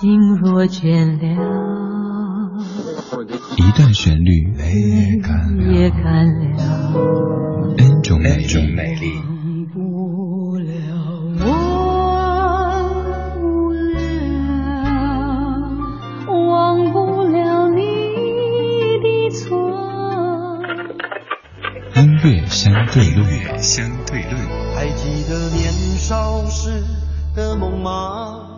心若倦了，一段旋律也干了，N 种美丽。音乐相对论，相对论。还记得年少时的梦吗？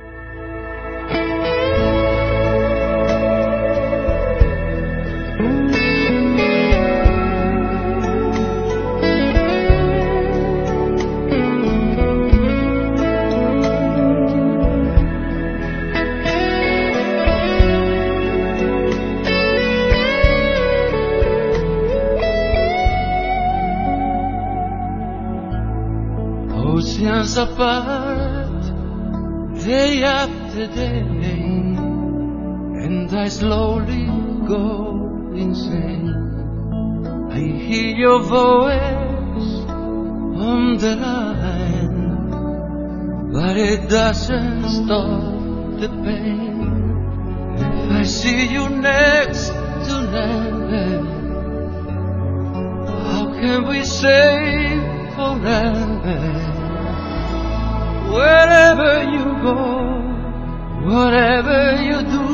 Oceans apart day after day and I slowly go insane. I hear your voice on the line but it doesn't stop the pain. If I see you next to tonight how can we say forever Wherever you go, whatever you do,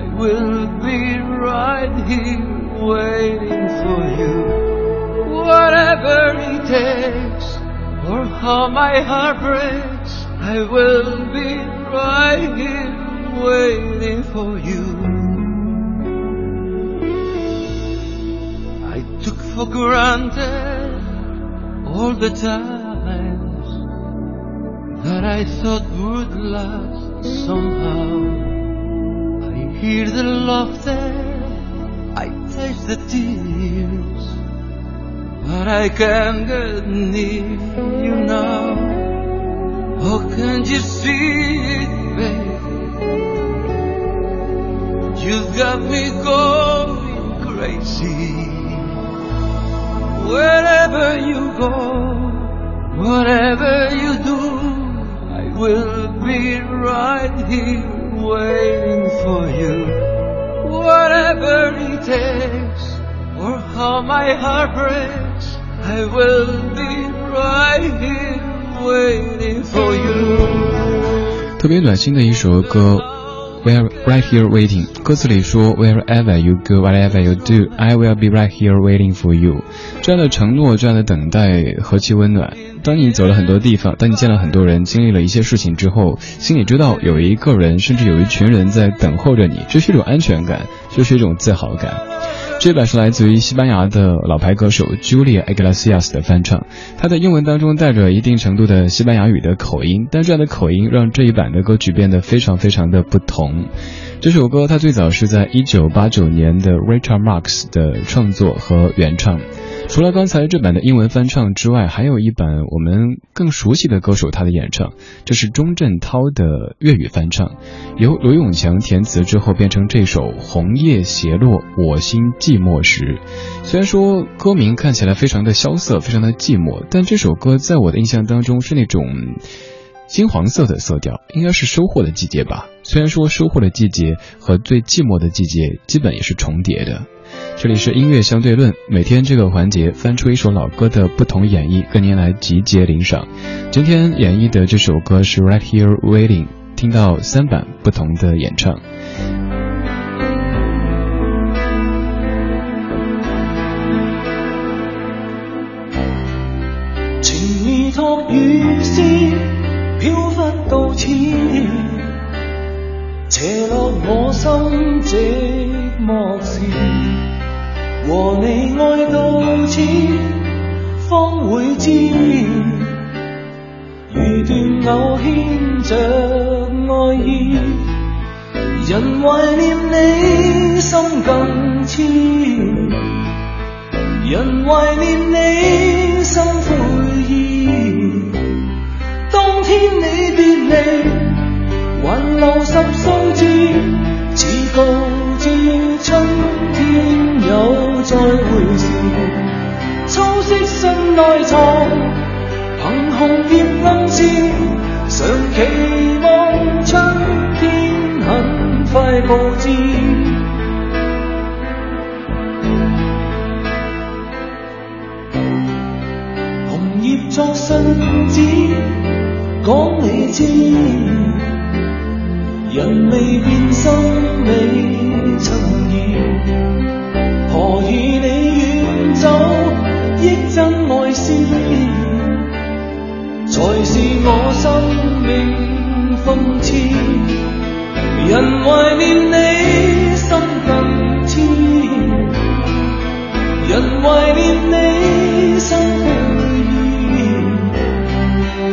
I will be right here waiting for you. Whatever it takes, or how my heart breaks, I will be right here waiting for you. I took for granted all the time that I thought would last somehow. I hear the laughter, I taste the tears, but I can't get near you now. Oh, can't you see it, babe? You've got me going crazy. Wherever you go, whatever you do, will be right here waiting for you. Whatever it takes, or how my heart breaks, I will be right here waiting for you. 特别暖心的一首歌。Where right here waiting。歌词里说，Wherever you go, whatever you do, I will be right here waiting for you。这样的承诺，这样的等待，何其温暖。当你走了很多地方，当你见了很多人，经历了一些事情之后，心里知道有一个人，甚至有一群人在等候着你，这是一种安全感，这是一种自豪感。这版是来自于西班牙的老牌歌手 Julia Iglesias 的翻唱，他的英文当中带着一定程度的西班牙语的口音，但这样的口音让这一版的歌曲变得非常非常的不同。这首歌它最早是在一九八九年的 Richard Marx 的创作和原唱。除了刚才这版的英文翻唱之外，还有一版我们更熟悉的歌手他的演唱，这是钟镇涛的粤语翻唱，由罗永强填词之后变成这首《红叶斜落我心寂寞时》。虽然说歌名看起来非常的萧瑟，非常的寂寞，但这首歌在我的印象当中是那种金黄色的色调，应该是收获的季节吧。虽然说收获的季节和最寂寞的季节基本也是重叠的。这里是音乐相对论，每天这个环节翻出一首老歌的不同演绎，跟您来集结领赏。今天演绎的这首歌是《Right Here Waiting》，听到三版不同的演唱。情意托雨丝飘忽到此，斜落我心寂寞时。和你爱到此，方会知，如断偶牵着爱意，人怀念你心更痴，人怀念你心悔意，当天你别离，还留十数字，似告。至春天有内藏，凭红叶暗示，常期望春天很快布置。红叶作信纸，讲你知。人未变，心未曾生命讽刺。人怀念你，心更痴；人怀念你，心灰意。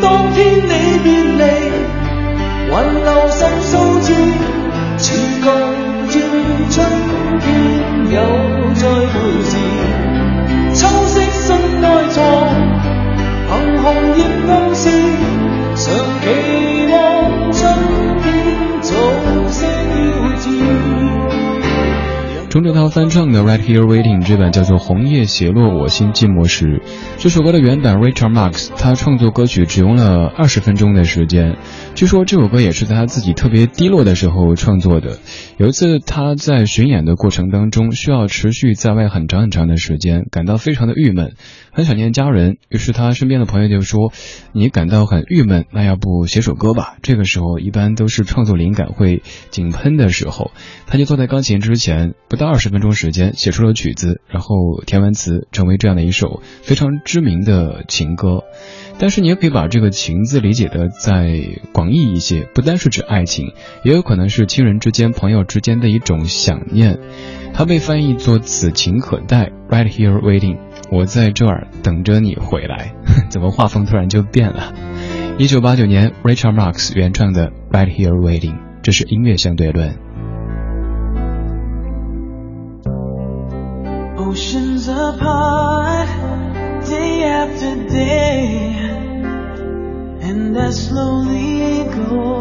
当天你别离。还留神数字，似旧照春天有再回时。钟镇涛翻唱的《Right Here Waiting》这版叫做《红叶斜落我心寂寞时》。这首歌的原版 Richard Marx 他创作歌曲只用了二十分钟的时间。据说这首歌也是他自己特别低落的时候创作的。有一次他在巡演的过程当中，需要持续在外很长很长的时间，感到非常的郁闷，很想念家人。于是他身边的朋友就说：“你感到很郁闷，那要不写首歌吧？”这个时候一般都是创作灵感会井喷的时候，他就坐在钢琴之前，不到二十分钟时间写出了曲子，然后填完词，成为这样的一首非常知名的情歌。但是你也可以把这个情字理解的再广义一些，不单是指爱情，也有可能是亲人之间、朋友之间的一种想念。它被翻译作“此情可待 ”，Right here waiting，我在这儿等着你回来。怎么画风突然就变了？一九八九年，Richard Marx 原创的 Right here waiting，这是音乐相对论。Oceans apart, day after day. And I slowly go